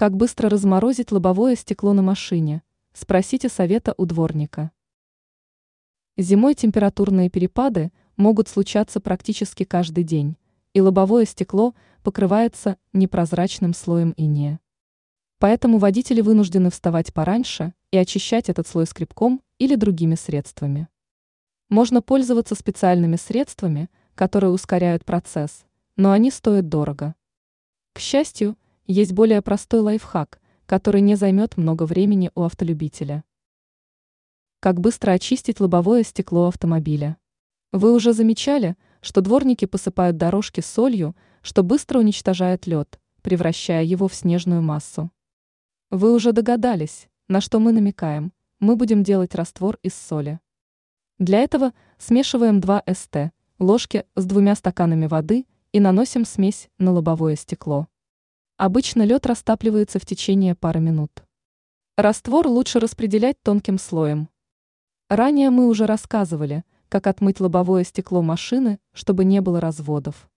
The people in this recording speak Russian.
Как быстро разморозить лобовое стекло на машине? Спросите совета у дворника. Зимой температурные перепады могут случаться практически каждый день, и лобовое стекло покрывается непрозрачным слоем инея. Поэтому водители вынуждены вставать пораньше и очищать этот слой скребком или другими средствами. Можно пользоваться специальными средствами, которые ускоряют процесс, но они стоят дорого. К счастью, есть более простой лайфхак, который не займет много времени у автолюбителя. Как быстро очистить лобовое стекло автомобиля? Вы уже замечали, что дворники посыпают дорожки солью, что быстро уничтожает лед, превращая его в снежную массу. Вы уже догадались, на что мы намекаем. Мы будем делать раствор из соли. Для этого смешиваем 2 ст, ложки с двумя стаканами воды и наносим смесь на лобовое стекло. Обычно лед растапливается в течение пары минут. Раствор лучше распределять тонким слоем. Ранее мы уже рассказывали, как отмыть лобовое стекло машины, чтобы не было разводов.